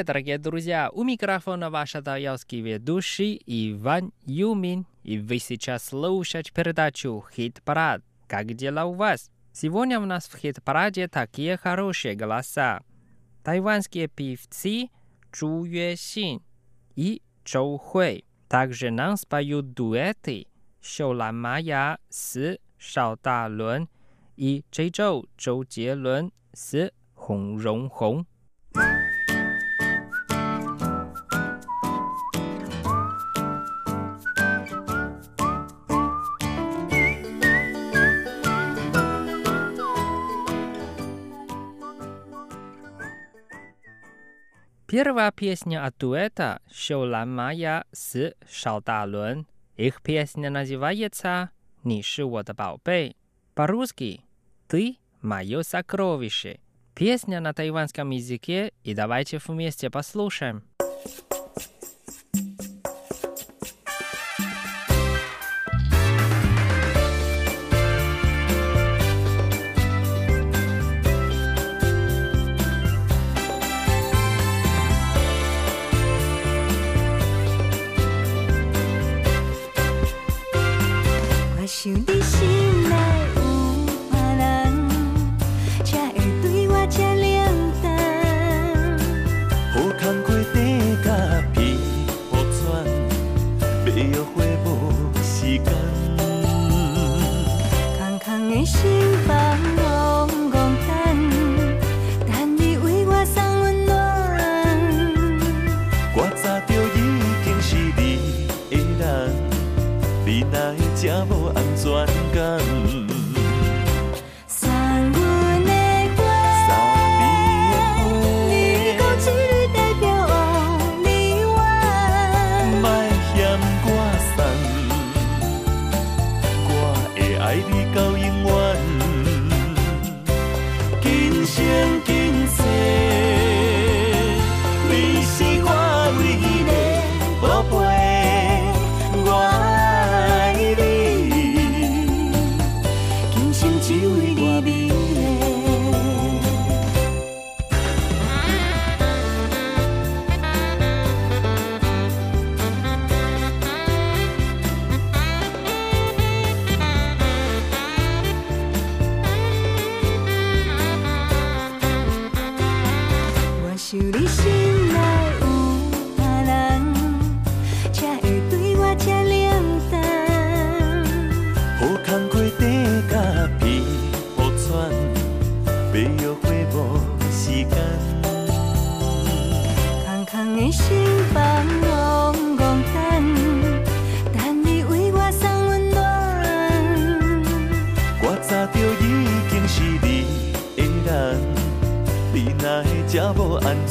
Привет, дорогие друзья! У микрофона ваш даялский ведущий Иван Юмин. И вы сейчас слушаете передачу «Хит-парад». Как дела у вас? Сегодня у нас в хит-параде такие хорошие голоса. Тайванские певцы Чжу Юэсин и Чжоу Хуэй. Также нам споют дуэты Шоу Лан Майя с Шао Далун и Чжэй Чжоу Чжоу Джелун с Хong Рong Хong。Первая песня от дуэта «Шоулан Майя» с Шалдалун. Их песня называется «Ни ши вот баобэй». По-русски «Ты мое сокровище». Песня на тайванском языке, и давайте вместе послушаем. 想你心。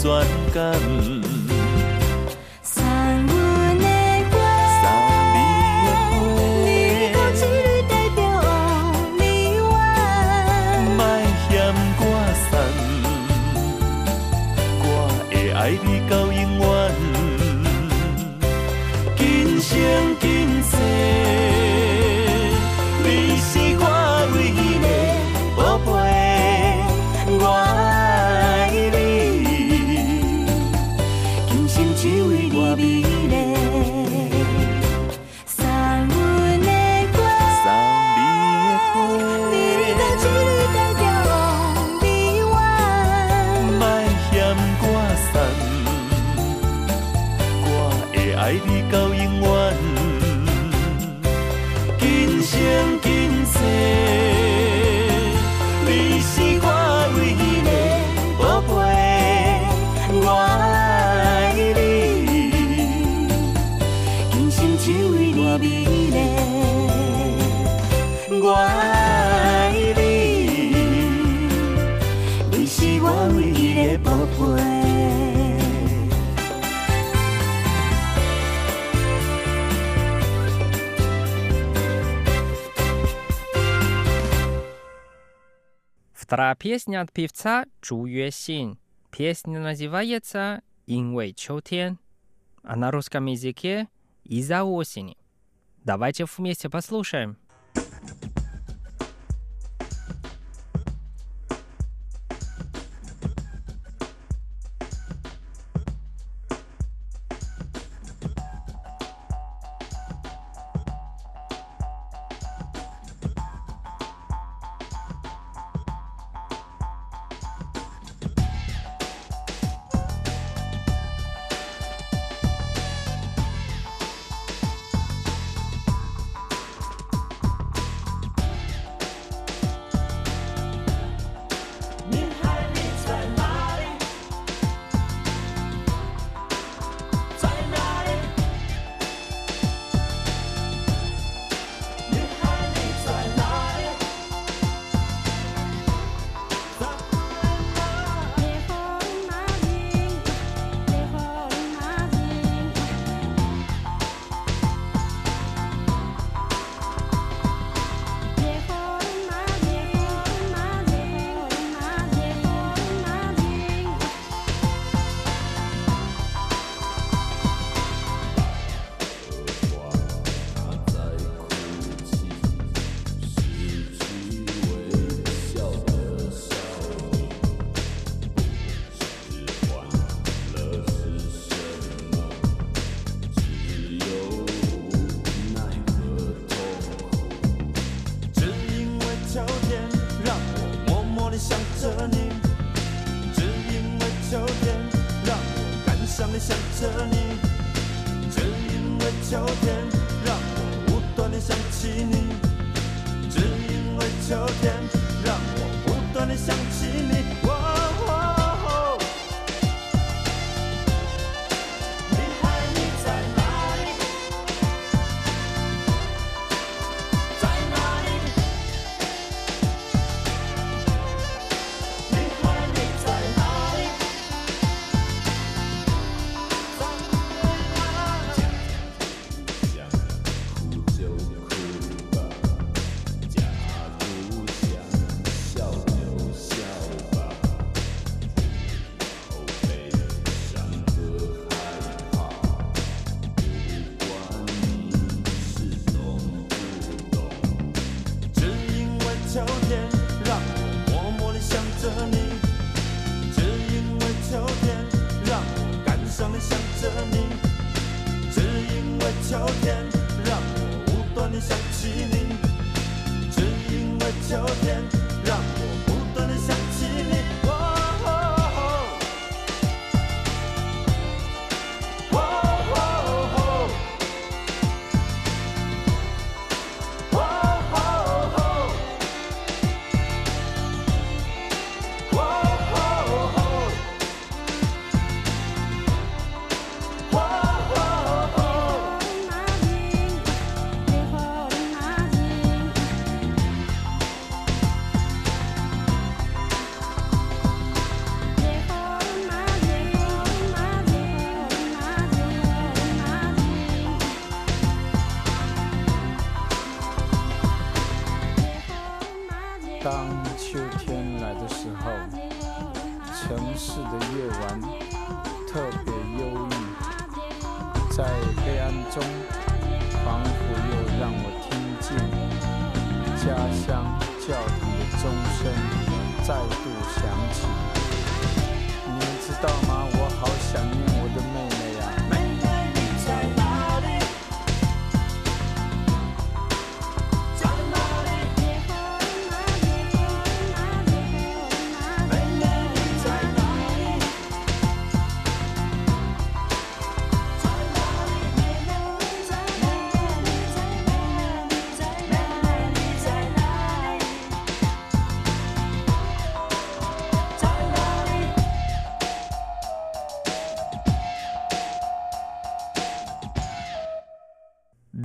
doan căn Вторая песня от певца Чу Юэ Син. Песня называется «Инвэй Чоутен», а на русском языке «Из-за осени». Давайте вместе послушаем. 只因为秋天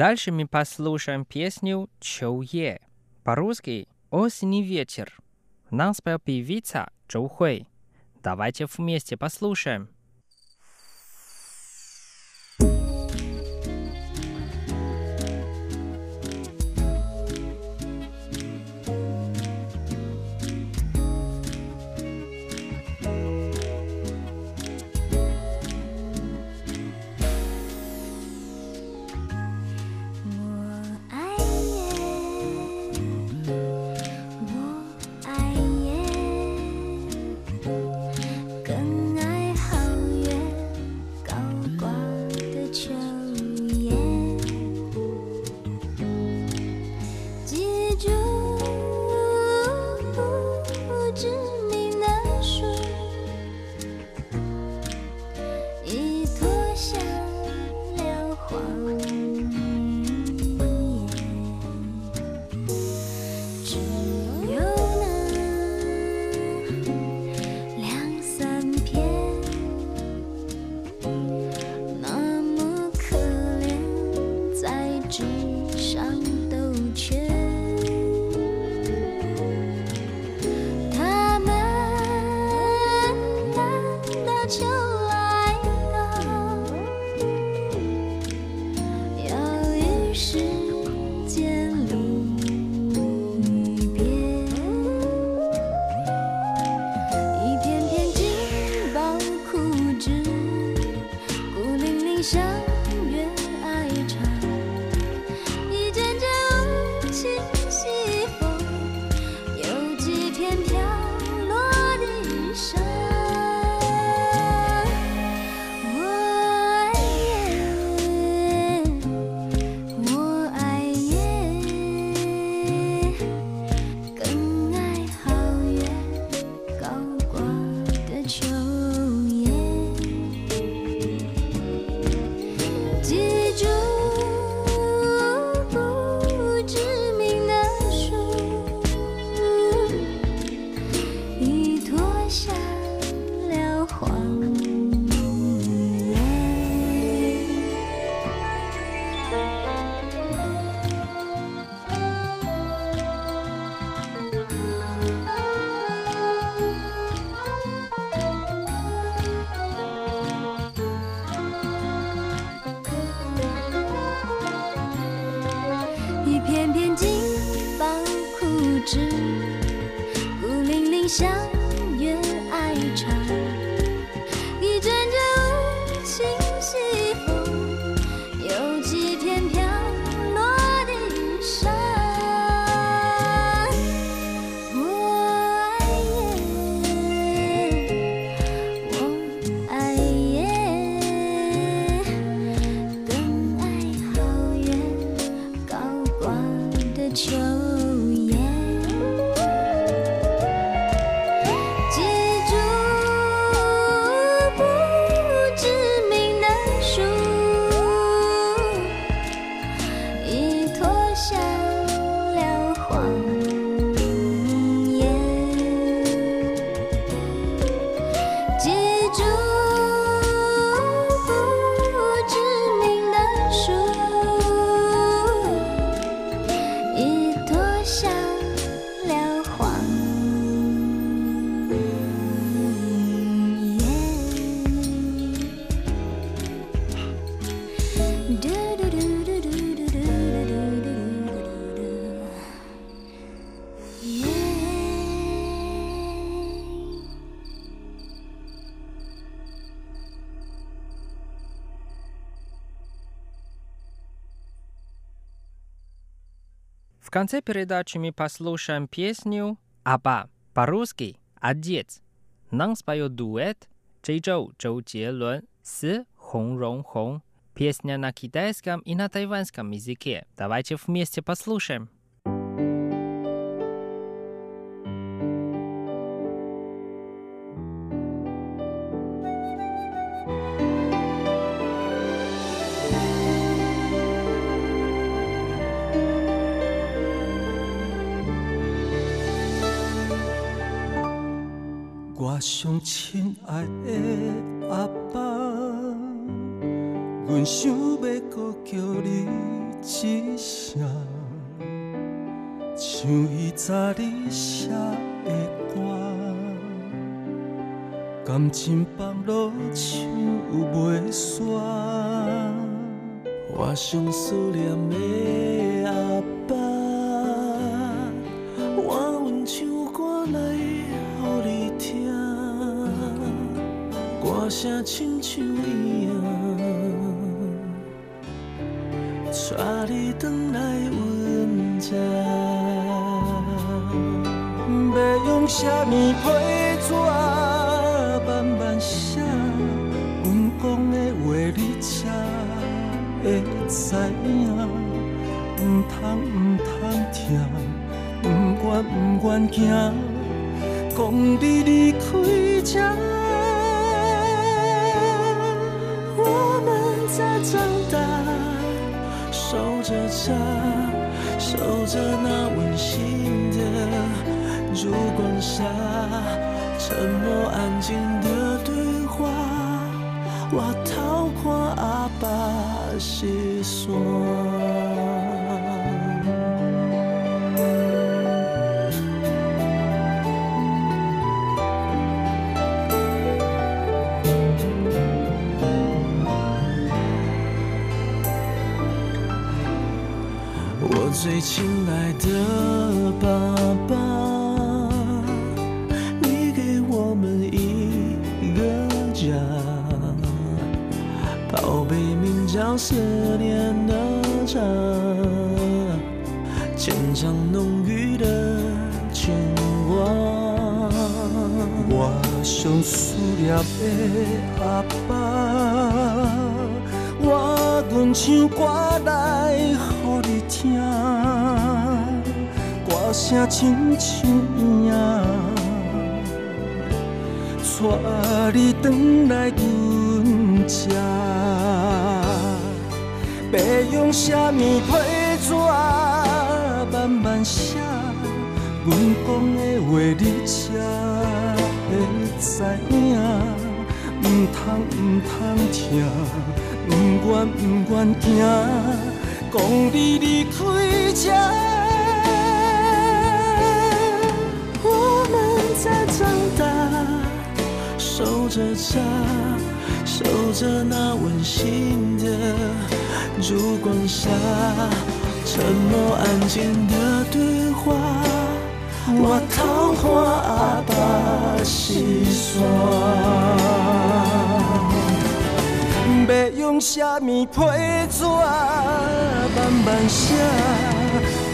Дальше мы послушаем песню «Чоу Е». По-русски «Осень и ветер». Нам спел певица Чоу Хуэй. Давайте вместе послушаем. 相约爱长，一阵阵无情西风，有几片飘落的雨伞。我爱夜，我爱夜，更爱好远高挂的秋 конце передачи мы послушаем песню «Аба» по-русски «Отец». Нам споет дуэт Чжэйчжоу Чжоу Джелун с Хong Рong Хong. Песня на китайском и на тайваньском языке. Давайте вместе послушаем. 上亲爱的阿爸，阮想要搁叫你一声，像伊早日写的歌，感情放落唱袂煞。我上思念的阿爸，歌声亲像伊啊，带你转来阮这。要用什么批纸慢慢写？阮讲的话你才会知影，毋通毋通听，毋愿毋愿行，讲你离开这。守着家，守着那温馨的烛光下，沉默安静的对话，我偷看阿爸细说。最亲爱的爸爸，你给我们一个家，宝贝名叫思念的家，牵肠浓郁的牵挂。我想思念的阿爸。我阮唱歌来声亲像伊啊，带你转来阮家。要用什么批纸慢慢写？阮讲的话你才会知影，毋通毋通听。不愿不愿行，讲你离开这。在长大，守着家，守着那温馨的烛光下，沉默安静的对话，我桃花阿爸是山。要用什么批纸慢慢写？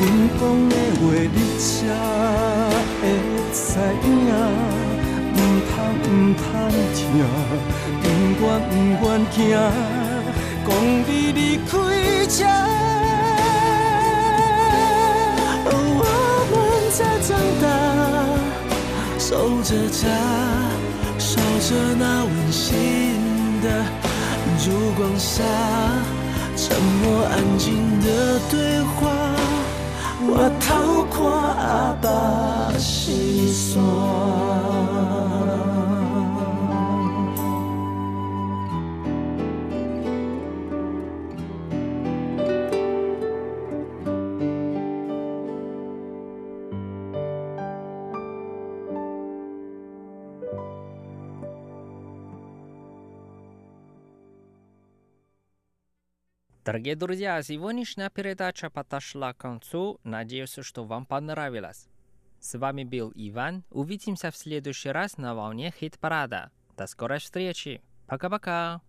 阮讲的话你才会知影。毋通毋通听，毋愿毋愿听，讲你离开这。我们在长大，守着家，守着那温馨的烛光下，沉默安静的对话。我偷看阿爸心酸。Дорогие друзья, сегодняшняя передача подошла к концу. Надеюсь, что вам понравилось. С вами был Иван. Увидимся в следующий раз на волне хит-парада. До скорой встречи. Пока-пока.